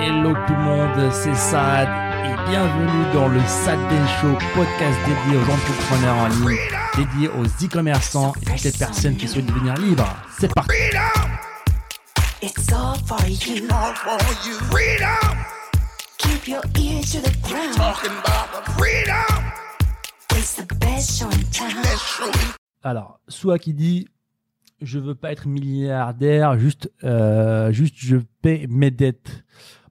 Hello tout le monde, c'est Sad et bienvenue dans le Sad Show, podcast dédié aux entrepreneurs en ligne, dédié aux e-commerçants et toutes les personnes qui souhaitent devenir libres. C'est parti. It's all for you. all for you. Freedom, Keep your ears to the ground. talking about the freedom. It's the best show in town. Show. Alors, Soua qui dit je veux pas être milliardaire, juste euh, juste je paie mes dettes.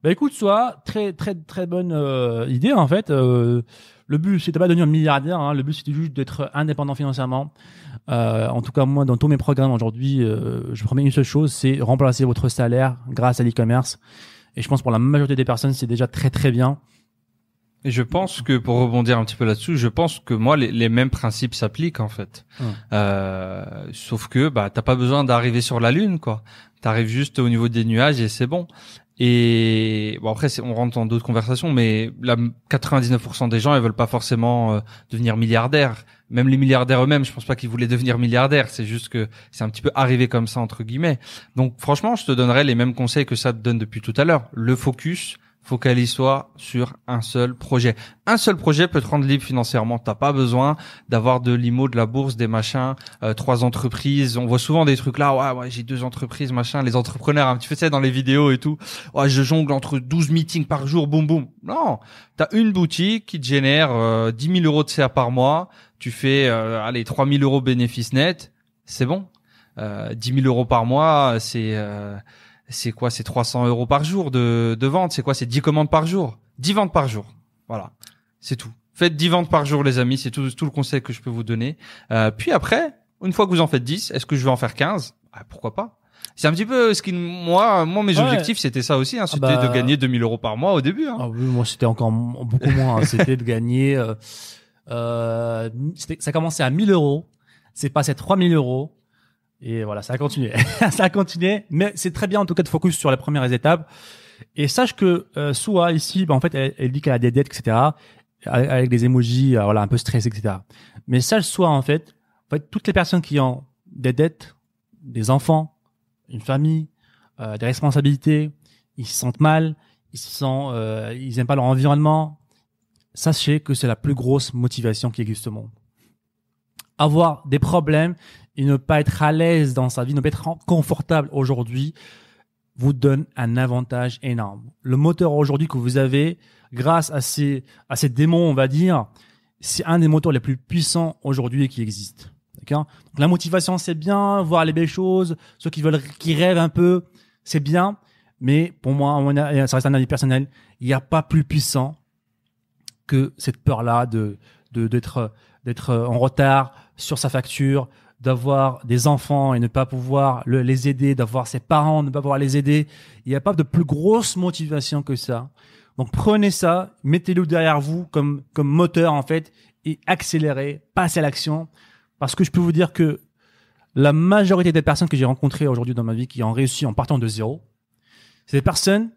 Bah écoute, Soua, très très très bonne euh, idée en fait. Euh, le but c'était pas de devenir milliardaire, hein, le but c'était juste d'être indépendant financièrement. Euh, en tout cas, moi, dans tous mes programmes aujourd'hui, euh, je promets une seule chose, c'est remplacer votre salaire grâce à l'e-commerce. Et je pense pour la majorité des personnes, c'est déjà très très bien. Et je pense que pour rebondir un petit peu là-dessus, je pense que moi les, les mêmes principes s'appliquent en fait. Euh, sauf que bah t'as pas besoin d'arriver sur la lune quoi. T'arrives juste au niveau des nuages et c'est bon. Et bon après on rentre dans d'autres conversations, mais la 99% des gens ils veulent pas forcément euh, devenir milliardaires. Même les milliardaires eux-mêmes, je pense pas qu'ils voulaient devenir milliardaires. C'est juste que c'est un petit peu arrivé comme ça entre guillemets. Donc franchement, je te donnerais les mêmes conseils que ça te donne depuis tout à l'heure. Le focus, focalise-toi sur un seul projet. Un seul projet peut te rendre libre financièrement. T'as pas besoin d'avoir de l'IMO, de la bourse, des machins, euh, trois entreprises. On voit souvent des trucs là, ouais, ouais, j'ai deux entreprises, machin. Les entrepreneurs, un petit peu ça dans les vidéos et tout. Ouais, je jongle entre 12 meetings par jour, boum boum. Non, t'as une boutique qui te génère euh, 10 000 euros de CA par mois. Tu fais, euh, allez, 3 000 euros bénéfice net. C'est bon. Euh, 10 000 euros par mois, c'est euh, c'est quoi C'est 300 euros par jour de, de vente? C'est quoi C'est 10 commandes par jour? 10 ventes par jour. Voilà. C'est tout. Faites 10 ventes par jour, les amis. C'est tout, tout le conseil que je peux vous donner. Euh, puis après, une fois que vous en faites 10, est-ce que je vais en faire 15 Ah, Pourquoi pas C'est un petit peu ce qui, moi, moi, mes Ouais. objectifs, c'était ça aussi. Hein, c'était bah. de gagner 2000 euros par mois au début. Hein. Ah oui, moi c'était encore beaucoup moins. hein. C'était de gagner. Euh, euh, c'était- ça commençait à 1000 euros, c'est passé à 3000 euros. Et voilà, ça a continué. ça a continué. Mais c'est très bien en tout cas de focus sur les premières étapes. Et sache que euh, Soua ici, bah, en fait, elle, dit qu'elle a des dettes, etc. Avec avec des emojis, euh, voilà, un peu stressés, etc. Mais sache Soua en fait, en fait, toutes les personnes qui ont des dettes, des enfants, une famille, euh, des responsabilités, ils se sentent mal, ils se sentent, euh, ils aiment pas leur environnement. Sachez que c'est la plus grosse motivation qui existe au monde. Avoir des problèmes et ne pas être à l'aise dans sa vie, ne pas être confortable aujourd'hui, vous donne un avantage énorme. Le moteur aujourd'hui que vous avez, grâce à ces, à ces démons, on va dire, c'est un des moteurs les plus puissants aujourd'hui qui existent. D'accord? La motivation, c'est bien, voir les belles choses, ceux qui veulent, qui rêvent un peu, c'est bien. Mais pour moi, ça reste un avis personnel, il n'y a pas plus puissant que cette peur-là de de- d'être d'être en retard sur sa facture, d'avoir des enfants et ne pas pouvoir le- les aider, d'avoir ses parents ne pas pouvoir les aider. Il n'y a pas de plus grosse motivation que ça. Donc prenez ça, mettez-le derrière vous comme comme moteur en fait et accélérez, passez à l'action parce que je peux vous dire que la majorité des personnes que j'ai rencontrées aujourd'hui dans ma vie qui ont réussi en partant de zéro, c'est des personnes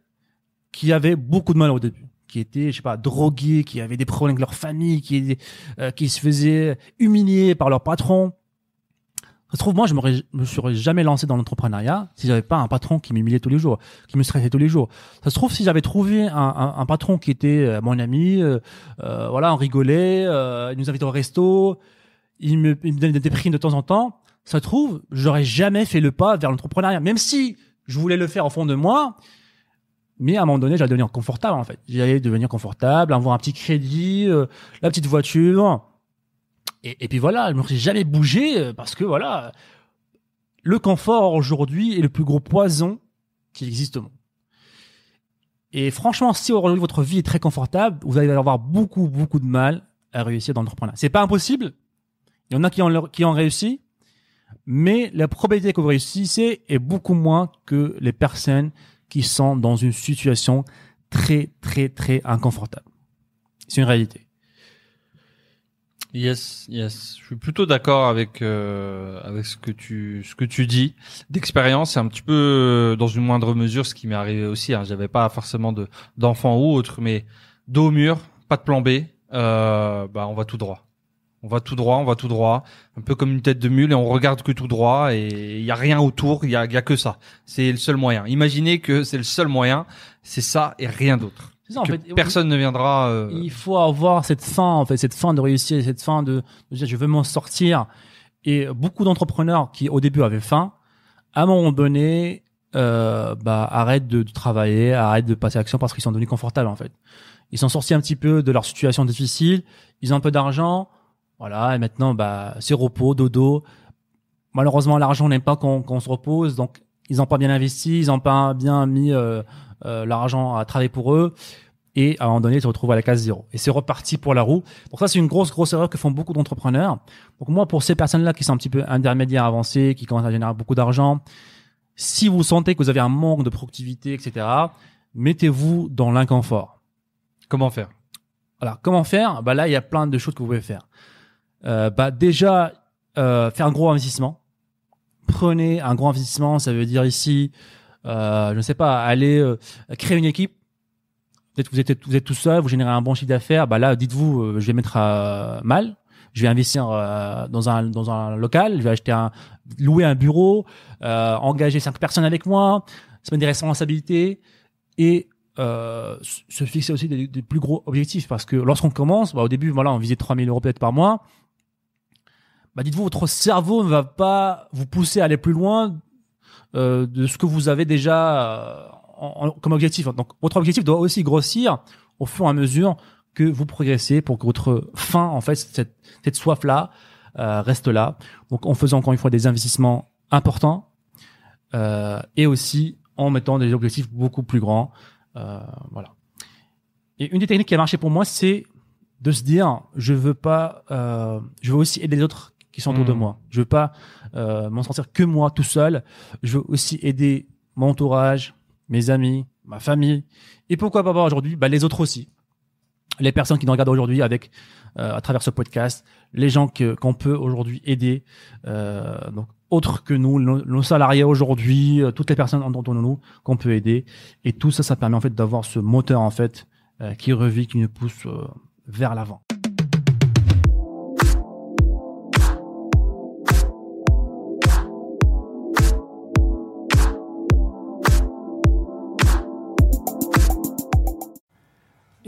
qui avaient beaucoup de mal au début, qui étaient, je sais pas, drogués, qui avaient des problèmes avec leur famille, qui, euh, se faisaient humilier par leur patron. Ça se trouve, moi, je me serais jamais lancé dans l'entrepreneuriat si j'avais pas un patron qui m'humiliait tous les jours, qui me stressait tous les jours. Ça se trouve, si j'avais trouvé un, patron qui était euh, mon ami, euh, voilà, on rigolait, il nous invitait au resto, il me, il me donnait des primes de temps en temps. Ça se trouve, j'aurais jamais fait le pas vers l'entrepreneuriat, même si je voulais le faire au fond de moi. Mais à un moment donné, j'allais devenir confortable en fait. J'allais devenir confortable, avoir un petit crédit, euh, la petite voiture. Et, puis voilà, je me suis jamais bougé euh, parce que voilà, le confort aujourd'hui est le plus gros poison qui existe au monde. Et franchement, si aujourd'hui votre vie est très confortable, vous allez avoir beaucoup, beaucoup de mal à réussir dans l'entrepreneuriat. C'est pas impossible. Il y en a qui ont, qui ont réussi, mais la probabilité que vous réussissez est beaucoup moins que les personnes qui sont dans une situation très, très, très inconfortable. C'est une réalité. Yes, yes. Je suis plutôt d'accord avec euh, avec ce que tu ce que tu dis. D'expérience, c'est un petit peu euh, dans une moindre mesure ce qui m'est arrivé aussi. Hein. J'avais pas forcément de d'enfants ou autre, mais dos au mur, pas de plan B. Euh, bah on va tout droit. On va tout droit, on va tout droit, un peu comme une tête de mule et on regarde que tout droit et il y a rien autour, il y a, y a que ça. C'est le seul moyen. Imaginez que c'est le seul moyen, c'est ça et rien d'autre. Ça, en Que fait. personne ne viendra. euh, Il faut avoir cette fin, en fait, cette fin de réussir, cette fin de, de dire je veux m'en sortir. Et beaucoup d'entrepreneurs qui au début avaient faim, à un moment donné, euh, bah arrêtent de, de travailler, arrêtent de passer à l'action parce qu'ils sont devenus confortables en fait. Ils sont sortis un petit peu de leur situation difficile, ils ont un peu d'argent, voilà, et maintenant bah c'est repos, dodo. Malheureusement, l'argent n'aime pas qu'on qu'on se repose, donc ils n'ont pas bien investi, ils n'ont pas bien mis euh, euh, l'argent à travailler pour eux et à un moment donné, ils se retrouvent à la case zéro. Et c'est reparti pour la roue. Donc ça, c'est une grosse, grosse erreur que font beaucoup d'entrepreneurs. Donc moi, pour ces personnes-là qui sont un petit peu intermédiaires avancés, qui commencent à générer beaucoup d'argent, si vous sentez que vous avez un manque de productivité, etc., mettez-vous dans l'inconfort. Comment faire? Alors, comment faire? Bah là, il y a plein de choses que vous pouvez faire. Euh, bah déjà, euh, faire un gros investissement. Prenez un gros investissement, ça veut dire ici, euh, je ne sais pas, aller euh, créer une équipe. Peut-être vous êtes vous êtes tout seul, vous générez un bon chiffre d'affaires. Bah là, dites-vous, euh, je vais mettre à mal. Je vais investir euh, dans un dans un local. Je vais acheter un louer un bureau, euh, engager cinq personnes avec moi, se mettre des responsabilités et euh, se fixer aussi des, des plus gros objectifs parce que lorsqu'on commence, bah, au début, voilà, on visait 3000 euros peut-être par mois. Bah, dites-vous, votre cerveau ne va pas vous pousser à aller plus loin euh, de ce que vous avez déjà euh, comme objectif. Donc, votre objectif doit aussi grossir au fur et à mesure que vous progressez pour que votre fin, en fait, cette, soif-là, euh, reste là. Donc, en faisant encore une fois des investissements importants et aussi en mettant des objectifs beaucoup plus grands. Voilà. Et une des techniques qui a marché pour moi, c'est de se dire, je veux pas, je veux aussi aider les autres qui sont autour de Mhm. moi. Je veux pas euh, m'en sortir que moi tout seul. Je veux aussi aider mon entourage, mes amis, ma famille, et pourquoi pas aujourd'hui, bah, les autres aussi. Les personnes qui nous regardent aujourd'hui avec euh, à travers ce podcast, les gens que qu'on peut aujourd'hui aider, euh, donc autres que nous, nos, nos salariés aujourd'hui, toutes les personnes autour de nous qu'on peut aider, et tout ça, ça permet en fait d'avoir ce moteur en fait qui revit, qui nous pousse vers l'avant.